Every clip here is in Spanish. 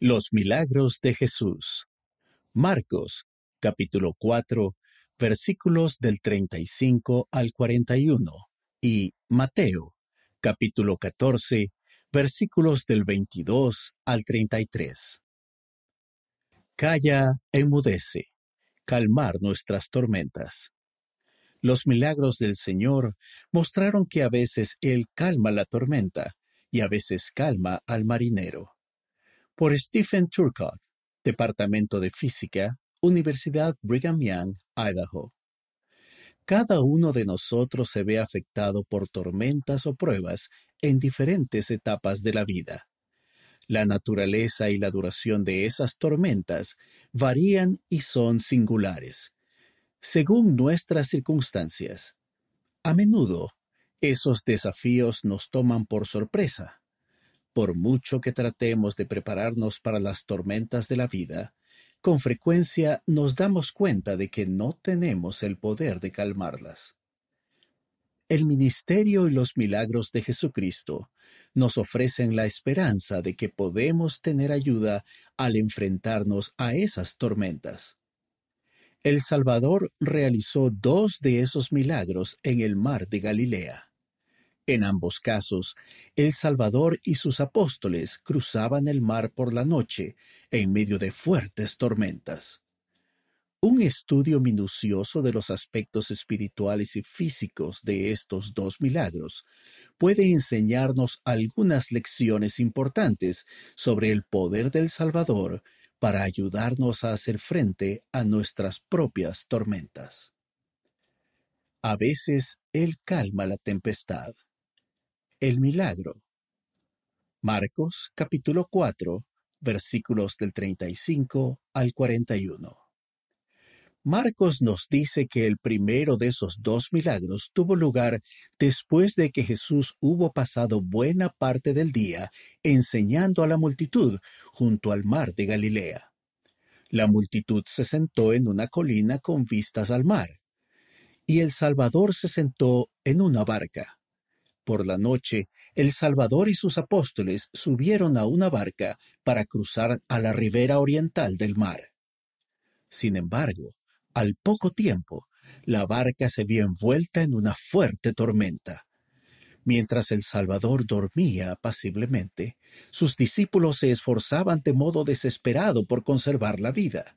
Los milagros de Jesús. Marcos, capítulo 4, versículos del 35 al 41. Y Mateo, capítulo 14, versículos del 22 al 33. Calla, enmudece, calmar nuestras tormentas. Los milagros del Señor mostraron que a veces Él calma la tormenta y a veces calma al marinero. Por Stephen Turcott, Departamento de Física, Universidad Brigham Young, Idaho. Cada uno de nosotros se ve afectado por tormentas o pruebas en diferentes etapas de la vida. La naturaleza y la duración de esas tormentas varían y son singulares, según nuestras circunstancias. A menudo, esos desafíos nos toman por sorpresa. Por mucho que tratemos de prepararnos para las tormentas de la vida, con frecuencia nos damos cuenta de que no tenemos el poder de calmarlas. El ministerio y los milagros de Jesucristo nos ofrecen la esperanza de que podemos tener ayuda al enfrentarnos a esas tormentas. El Salvador realizó dos de esos milagros en el mar de Galilea. En ambos casos, el Salvador y sus apóstoles cruzaban el mar por la noche en medio de fuertes tormentas. Un estudio minucioso de los aspectos espirituales y físicos de estos dos milagros puede enseñarnos algunas lecciones importantes sobre el poder del Salvador para ayudarnos a hacer frente a nuestras propias tormentas. A veces Él calma la tempestad. El milagro. Marcos capítulo 4 versículos del 35 al 41. Marcos nos dice que el primero de esos dos milagros tuvo lugar después de que Jesús hubo pasado buena parte del día enseñando a la multitud junto al mar de Galilea. La multitud se sentó en una colina con vistas al mar, y el Salvador se sentó en una barca. Por la noche, el Salvador y sus apóstoles subieron a una barca para cruzar a la ribera oriental del mar. Sin embargo, al poco tiempo, la barca se vio envuelta en una fuerte tormenta. Mientras el Salvador dormía apaciblemente, sus discípulos se esforzaban de modo desesperado por conservar la vida.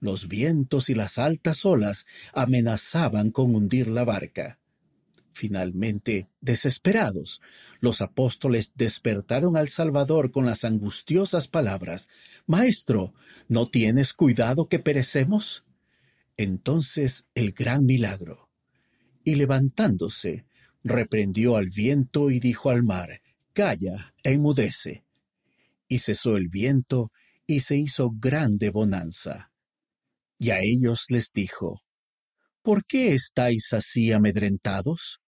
Los vientos y las altas olas amenazaban con hundir la barca. Finalmente, desesperados, los apóstoles despertaron al Salvador con las angustiosas palabras Maestro, ¿no tienes cuidado que perecemos? entonces el gran milagro. Y levantándose, reprendió al viento y dijo al mar, Calla, enmudece. Y cesó el viento, y se hizo grande bonanza. Y a ellos les dijo, ¿Por qué estáis así amedrentados?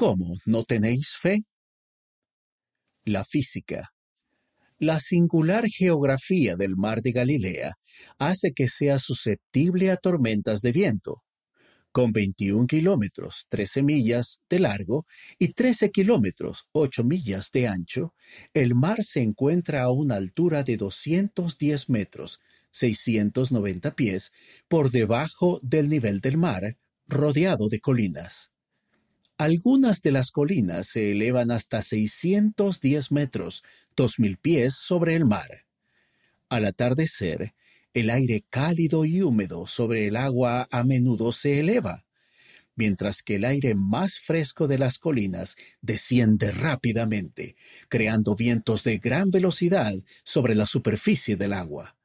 ¿Cómo no tenéis fe? La física la singular geografía del mar de Galilea hace que sea susceptible a tormentas de viento. Con 21 kilómetros, 13 millas de largo y 13 kilómetros, 8 millas de ancho, el mar se encuentra a una altura de 210 metros, 690 pies, por debajo del nivel del mar, rodeado de colinas. Algunas de las colinas se elevan hasta 610 metros, 2.000 pies sobre el mar. Al atardecer, el aire cálido y húmedo sobre el agua a menudo se eleva, mientras que el aire más fresco de las colinas desciende rápidamente, creando vientos de gran velocidad sobre la superficie del agua.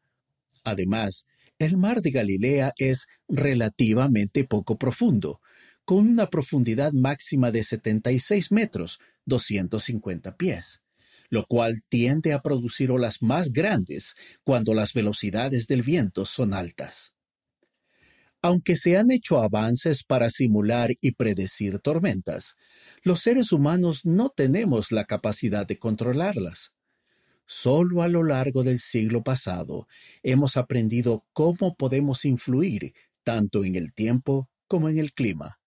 Además, el mar de Galilea es relativamente poco profundo, con una profundidad máxima de 76 metros, 250 pies, lo cual tiende a producir olas más grandes cuando las velocidades del viento son altas. Aunque se han hecho avances para simular y predecir tormentas, los seres humanos no tenemos la capacidad de controlarlas. Solo a lo largo del siglo pasado hemos aprendido cómo podemos influir tanto en el tiempo como en el clima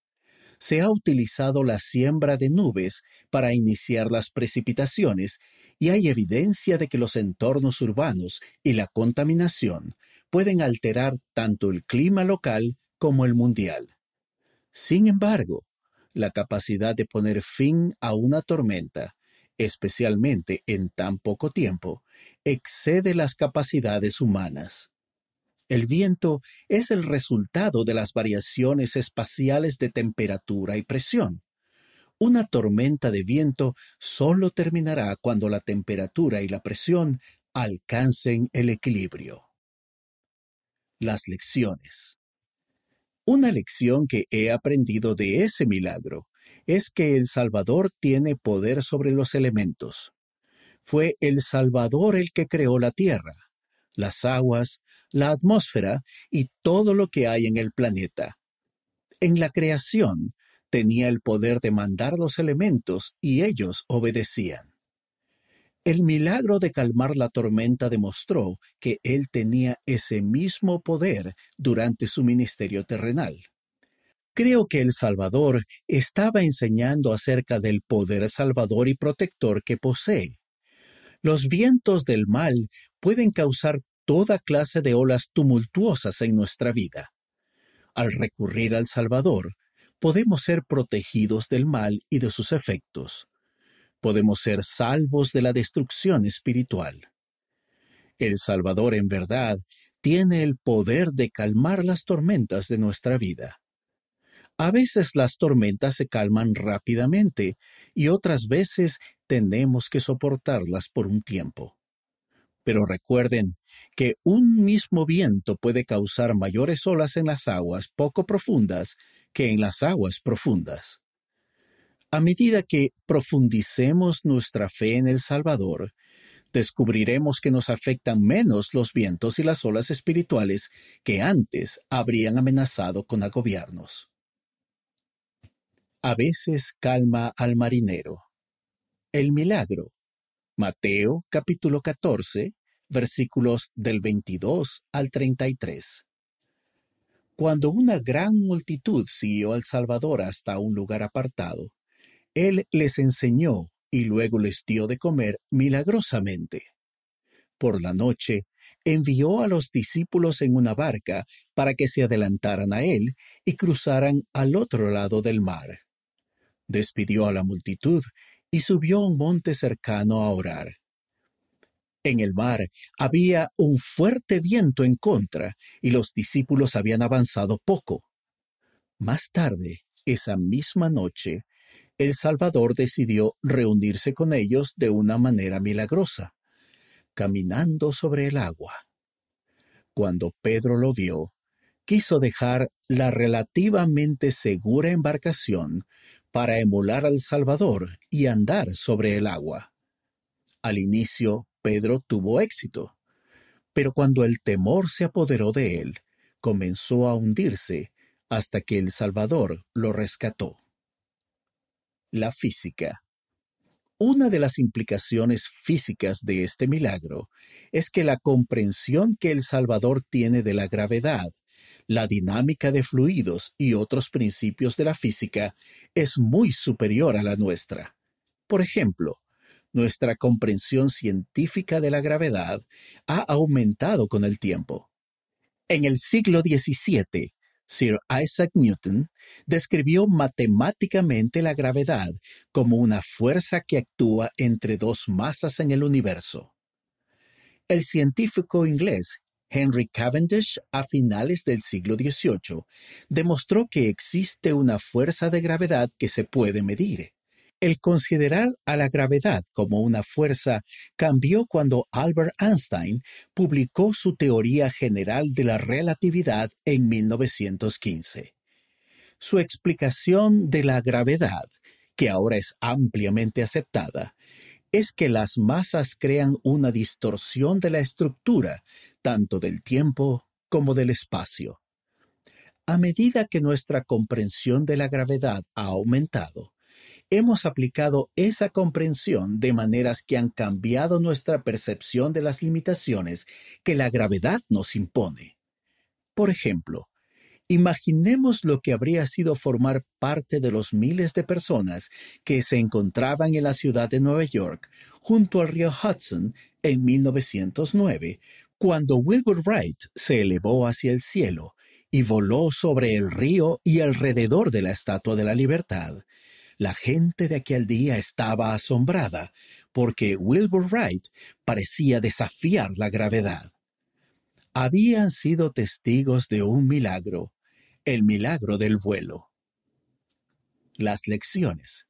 se ha utilizado la siembra de nubes para iniciar las precipitaciones y hay evidencia de que los entornos urbanos y la contaminación pueden alterar tanto el clima local como el mundial. Sin embargo, la capacidad de poner fin a una tormenta, especialmente en tan poco tiempo, excede las capacidades humanas. El viento es el resultado de las variaciones espaciales de temperatura y presión. Una tormenta de viento solo terminará cuando la temperatura y la presión alcancen el equilibrio. Las lecciones. Una lección que he aprendido de ese milagro es que el Salvador tiene poder sobre los elementos. Fue el Salvador el que creó la tierra, las aguas, la atmósfera y todo lo que hay en el planeta. En la creación tenía el poder de mandar los elementos y ellos obedecían. El milagro de calmar la tormenta demostró que él tenía ese mismo poder durante su ministerio terrenal. Creo que el Salvador estaba enseñando acerca del poder salvador y protector que posee. Los vientos del mal pueden causar toda clase de olas tumultuosas en nuestra vida. Al recurrir al Salvador, podemos ser protegidos del mal y de sus efectos. Podemos ser salvos de la destrucción espiritual. El Salvador en verdad tiene el poder de calmar las tormentas de nuestra vida. A veces las tormentas se calman rápidamente y otras veces tenemos que soportarlas por un tiempo. Pero recuerden que un mismo viento puede causar mayores olas en las aguas poco profundas que en las aguas profundas. A medida que profundicemos nuestra fe en el Salvador, descubriremos que nos afectan menos los vientos y las olas espirituales que antes habrían amenazado con agobiarnos. A veces calma al marinero. El milagro. Mateo capítulo 14, versículos del 22 al 33. Cuando una gran multitud siguió al Salvador hasta un lugar apartado, Él les enseñó y luego les dio de comer milagrosamente. Por la noche, envió a los discípulos en una barca para que se adelantaran a Él y cruzaran al otro lado del mar. Despidió a la multitud y subió a un monte cercano a orar. En el mar había un fuerte viento en contra y los discípulos habían avanzado poco. Más tarde, esa misma noche, el Salvador decidió reunirse con ellos de una manera milagrosa, caminando sobre el agua. Cuando Pedro lo vio, quiso dejar la relativamente segura embarcación para emular al Salvador y andar sobre el agua. Al inicio, Pedro tuvo éxito. Pero cuando el temor se apoderó de él, comenzó a hundirse hasta que el Salvador lo rescató. La física. Una de las implicaciones físicas de este milagro es que la comprensión que el Salvador tiene de la gravedad, la dinámica de fluidos y otros principios de la física es muy superior a la nuestra. Por ejemplo, nuestra comprensión científica de la gravedad ha aumentado con el tiempo. En el siglo XVII, Sir Isaac Newton describió matemáticamente la gravedad como una fuerza que actúa entre dos masas en el universo. El científico inglés Henry Cavendish a finales del siglo XVIII demostró que existe una fuerza de gravedad que se puede medir. El considerar a la gravedad como una fuerza cambió cuando Albert Einstein publicó su teoría general de la relatividad en 1915. Su explicación de la gravedad, que ahora es ampliamente aceptada, es que las masas crean una distorsión de la estructura, tanto del tiempo como del espacio. A medida que nuestra comprensión de la gravedad ha aumentado, hemos aplicado esa comprensión de maneras que han cambiado nuestra percepción de las limitaciones que la gravedad nos impone. Por ejemplo, Imaginemos lo que habría sido formar parte de los miles de personas que se encontraban en la ciudad de Nueva York, junto al río Hudson, en 1909, cuando Wilbur Wright se elevó hacia el cielo y voló sobre el río y alrededor de la Estatua de la Libertad. La gente de aquel día estaba asombrada porque Wilbur Wright parecía desafiar la gravedad. Habían sido testigos de un milagro, el milagro del vuelo. Las lecciones.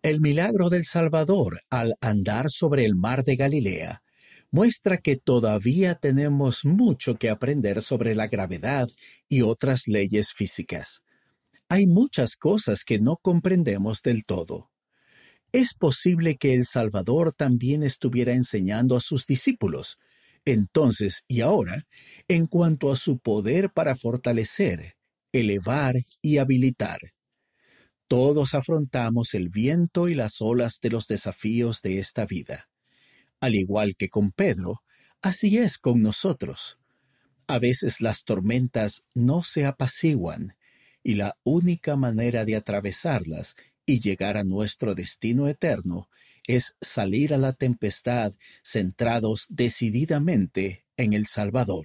El milagro del Salvador al andar sobre el mar de Galilea muestra que todavía tenemos mucho que aprender sobre la gravedad y otras leyes físicas. Hay muchas cosas que no comprendemos del todo. Es posible que el Salvador también estuviera enseñando a sus discípulos, entonces y ahora, en cuanto a su poder para fortalecer, elevar y habilitar. Todos afrontamos el viento y las olas de los desafíos de esta vida. Al igual que con Pedro, así es con nosotros. A veces las tormentas no se apaciguan, y la única manera de atravesarlas y llegar a nuestro destino eterno es salir a la tempestad centrados decididamente en el Salvador.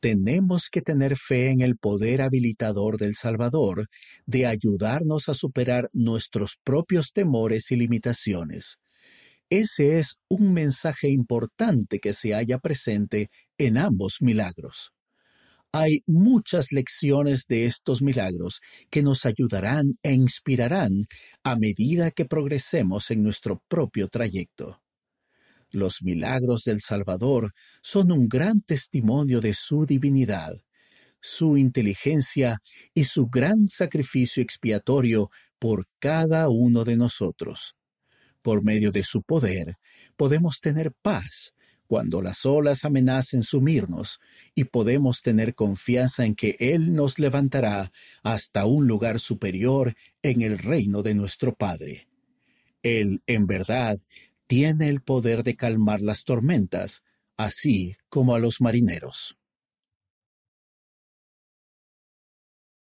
Tenemos que tener fe en el poder habilitador del Salvador de ayudarnos a superar nuestros propios temores y limitaciones. Ese es un mensaje importante que se haya presente en ambos milagros. Hay muchas lecciones de estos milagros que nos ayudarán e inspirarán a medida que progresemos en nuestro propio trayecto. Los milagros del Salvador son un gran testimonio de su divinidad, su inteligencia y su gran sacrificio expiatorio por cada uno de nosotros. Por medio de su poder podemos tener paz cuando las olas amenacen sumirnos y podemos tener confianza en que Él nos levantará hasta un lugar superior en el reino de nuestro Padre. Él, en verdad, tiene el poder de calmar las tormentas, así como a los marineros.